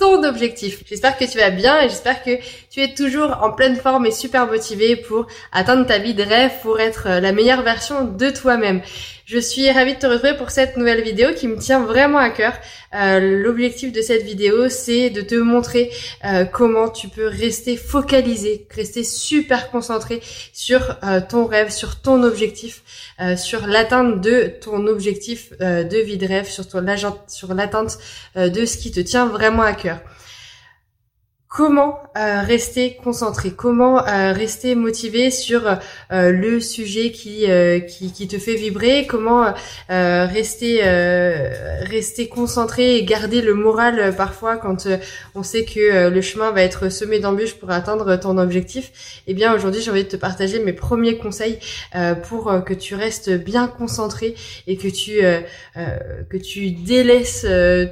ton objectif. J'espère que tu vas bien et j'espère que tu es toujours en pleine forme et super motivé pour atteindre ta vie de rêve, pour être la meilleure version de toi-même. Je suis ravie de te retrouver pour cette nouvelle vidéo qui me tient vraiment à cœur. Euh, l'objectif de cette vidéo, c'est de te montrer euh, comment tu peux rester focalisé, rester super concentré sur euh, ton rêve, sur ton objectif, sur l'atteinte de ton objectif de vie de rêve, sur, sur l'atteinte de ce qui te tient vraiment à cœur cœur comment euh, rester concentré, comment euh, rester motivé sur euh, le sujet qui, qui, te fait vibrer, comment rester rester concentré et garder le moral parfois quand on sait que le chemin va être semé d'embûches pour atteindre ton objectif. Eh bien aujourd'hui j'ai envie de te partager mes premiers conseils pour que tu restes bien concentré et que tu que tu délaisses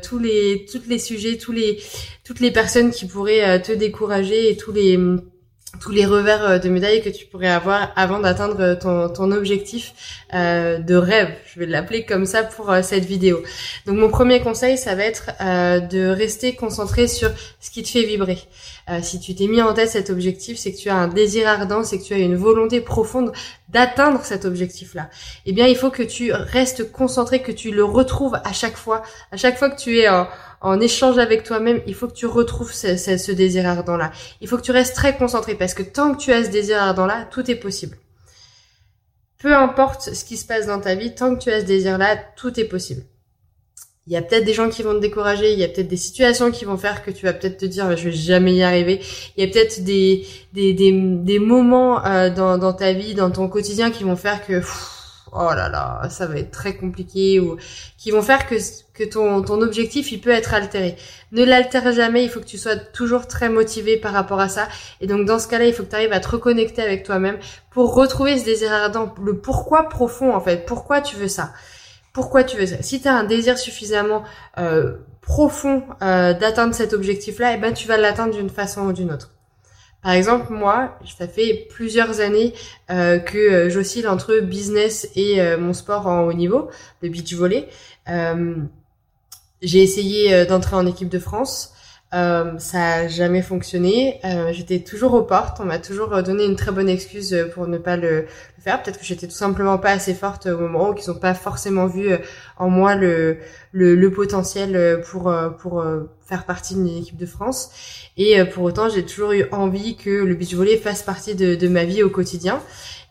tous les les sujets, tous les toutes les personnes qui pourraient euh, te décourager et tous les tous les revers euh, de médaille que tu pourrais avoir avant d'atteindre ton, ton objectif euh, de rêve. Je vais l'appeler comme ça pour cette vidéo. Donc mon premier conseil, ça va être de rester concentré sur ce qui te fait vibrer. si tu t'es mis en tête cet objectif, c'est que tu as un désir ardent, c'est que tu as une volonté profonde d'atteindre cet objectif-là. Eh bien, il faut que tu restes concentré, que tu le retrouves à chaque fois. À chaque fois que tu es en en échange avec toi-même, il faut que tu retrouves ce, désir ardent-là. Il faut que tu restes très concentré parce que tant que tu as ce désir ardent-là, tout est possible. Peu importe ce qui se passe dans ta vie, tant que tu as ce désir-là, tout est possible. Il y a peut-être des gens qui vont te décourager, il y a peut-être des situations qui vont faire que tu vas peut-être te dire je vais jamais y arriver. Il y a peut-être des, des, des, moments euh, dans, dans ta vie, dans ton quotidien qui vont faire que oh là là, ça va être très compliqué ou qui vont faire que, ton, ton objectif il peut être altéré. Ne l'altère jamais, il faut que tu sois toujours très motivé par rapport à ça. Et donc dans ce cas-là, il faut que tu arrives à te reconnecter avec toi-même pour retrouver ce désir ardent, le pourquoi profond en fait, pourquoi tu veux ça? Pourquoi tu veux ça? Si tu as un désir suffisamment euh, profond euh, d'atteindre cet objectif-là, eh ben tu vas l'atteindre d'une façon ou d'une autre. Par exemple, moi, ça fait plusieurs années euh, que euh, j'oscille entre business et euh, mon sport en haut niveau, le beach volley. j'ai essayé d'entrer en équipe de France. Ça a jamais fonctionné. j'étais toujours aux portes. On m'a toujours donné une très bonne excuse pour ne pas le, faire. Peut-être que j'étais tout simplement pas assez forte au moment où qu'ils n'ont pas forcément vu en moi le, le, le potentiel pour pour faire partie d'une équipe de France. Et euh, pour autant, j'ai toujours eu envie que le beach volley fasse partie de, de ma vie au quotidien.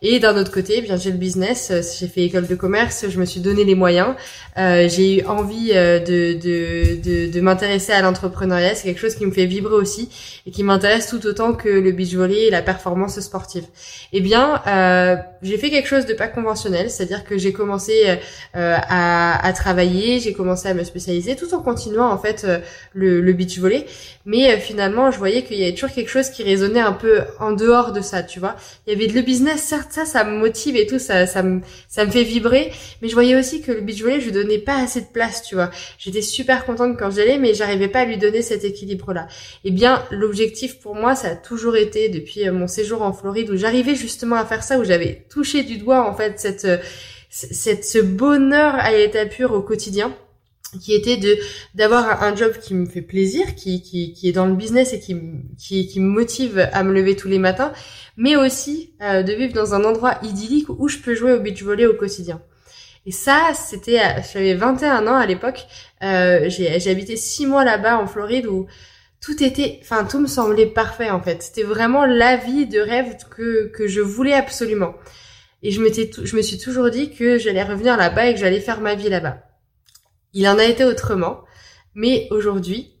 Et d'un autre côté, eh bien j'ai le business, euh, j'ai fait école de commerce, je me suis donné les moyens, euh, j'ai eu envie euh, de, de, de, de m'intéresser à l'entrepreneuriat, quelque chose qui me fait vibrer aussi et qui m'intéresse tout autant que le beach volley et la performance sportive. Eh bien, euh, j'ai fait quelque chose de pas conventionnel, c'est-à-dire que j'ai commencé euh, à, à, travailler, j'ai commencé à me spécialiser, tout en continuant en fait le, le beach volley, mais finalement je voyais qu'il y avait toujours quelque chose qui résonnait un peu en dehors de ça, tu vois. Il y avait le business certes ça, ça me motive et tout, ça, ça me, ça me fait vibrer. Mais je voyais aussi que le beach volley, je lui donnais pas assez de place, tu vois. J'étais super contente quand j'allais, mais j'arrivais pas à lui donner cet équilibre-là. Eh bien, l'objectif pour moi, ça a toujours été depuis euh, mon séjour en Floride où j'arrivais justement à faire ça, où j'avais touché du doigt en fait cette, euh, cette, ce bonheur à l'état pur au quotidien qui était de d'avoir un, job qui me fait plaisir, qui, qui, qui est dans le business et qui, qui, qui me motive à me lever tous les matins, mais aussi euh, de vivre dans un endroit idyllique où je peux jouer au beach volley au quotidien. Et ça, c'était, j'avais 21 ans à l'époque, euh, j'ai habité 6 mois là-bas en Floride où tout était, enfin tout me semblait parfait en fait. C'était vraiment la vie de rêve que, que je voulais absolument. Et je m'étais, je me suis toujours dit que j'allais revenir là-bas et que j'allais faire ma vie là-bas. Il en a été autrement. Mais aujourd'hui,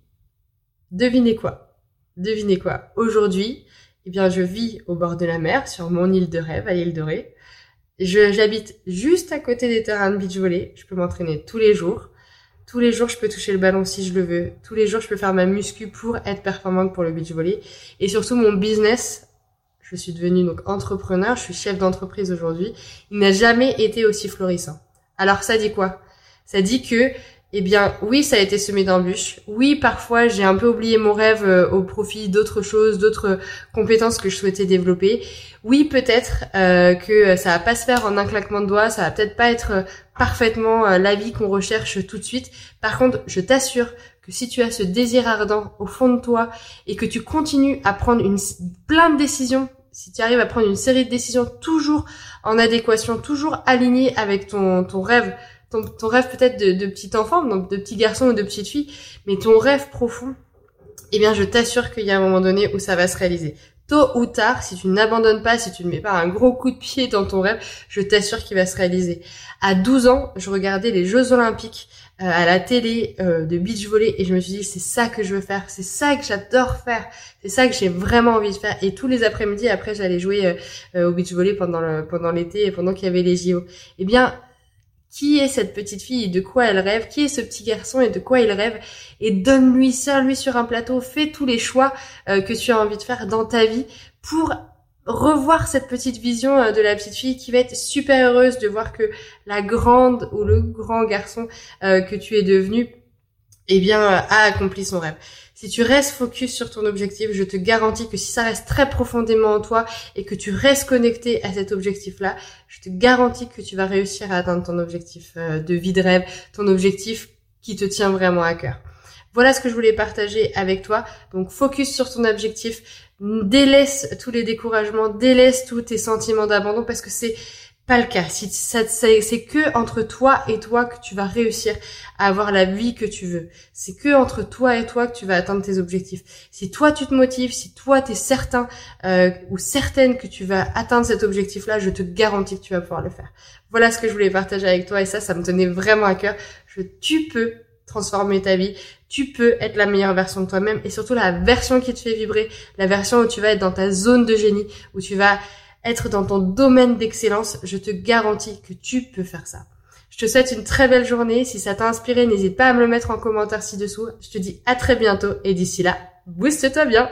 devinez quoi? Devinez quoi? Aujourd'hui, eh bien, je vis au bord de la mer, sur mon île de rêve, à l'île de Ré. J'habite juste à côté des terrains de beach volley. Je peux m'entraîner tous les jours. Tous les jours, je peux toucher le ballon si je le veux. Tous les jours, je peux faire ma muscu pour être performante pour le beach volley. Et surtout, mon business, je suis devenue donc entrepreneur, je suis chef d'entreprise aujourd'hui. Il n'a jamais été aussi florissant. Alors ça dit quoi? Ça dit que eh bien, oui, ça a été semé d'embûches. Oui, parfois, j'ai un peu oublié mon rêve euh, au profit d'autres choses, d'autres compétences que je souhaitais développer. Oui, peut-être euh, que ça va pas se faire en un claquement de doigts, ça va peut-être pas être euh, parfaitement la vie qu'on recherche tout de suite. Par contre, je t'assure que si tu as ce désir ardent au fond de toi et que tu continues à prendre une plein de décisions si tu arrives à prendre une série de décisions toujours en adéquation, toujours alignées avec ton, ton rêve, ton, ton rêve peut-être de, de petit enfant, donc de petit garçon ou de petite fille, mais ton rêve profond, eh bien je t'assure qu'il y a un moment donné où ça va se réaliser. Tôt ou tard, si tu n'abandonnes pas, si tu ne mets pas un gros coup de pied dans ton rêve, je t'assure qu'il va se réaliser. À 12 ans, je regardais les Jeux Olympiques euh, à la télé euh, de beach volley et je me suis dit c'est ça que je veux faire, c'est ça que j'adore faire, c'est ça que j'ai vraiment envie de faire. Et tous les après-midi, après, j'allais jouer euh, au beach volley pendant le pendant l'été et pendant qu'il y avait les JO. Eh bien, qui est cette petite fille? Et de quoi elle rêve, qui est ce petit garçon? Et de quoi il rêve, et donne-lui, serre-lui sur un plateau, fais tous les choix euh, que tu as envie de faire dans ta vie pour revoir cette petite vision euh, de la petite fille qui va être super heureuse de voir que la grande ou le grand garçon euh, que tu es devenu, eh bien, a accompli son rêve. Si tu restes focus sur ton objectif, je te garantis que si ça reste très profondément en toi et que tu restes connecté à cet objectif-là, je te garantis que tu vas réussir à atteindre ton objectif euh, de vie de rêve, ton objectif qui te tient vraiment à cœur. Voilà ce que je voulais partager avec toi. Donc focus sur ton objectif, délaisse tous les découragements, délaisse tous tes sentiments d'abandon parce que c'est pas le cas. Si c'est que entre toi et toi que tu vas réussir à avoir la vie que tu veux. C'est que entre toi et toi que tu vas atteindre tes objectifs. Si toi tu te motives, si toi tu es certain euh, ou certaine que tu vas atteindre cet objectif-là, je te garantis que tu vas pouvoir le faire. Voilà ce que je voulais partager avec toi et ça, ça me tenait vraiment à cœur. Tu peux transformer ta vie. Tu peux être la meilleure version de toi-même et surtout la version qui te fait vibrer, la version où tu vas être dans ta zone de génie, où tu vas être dans ton domaine d'excellence, je te garantis que tu peux faire ça. Je te souhaite une très belle journée. Si ça t'a inspiré, n'hésite pas à me le mettre en commentaire ci-dessous. Je te dis à très bientôt et d'ici là, booste-toi bien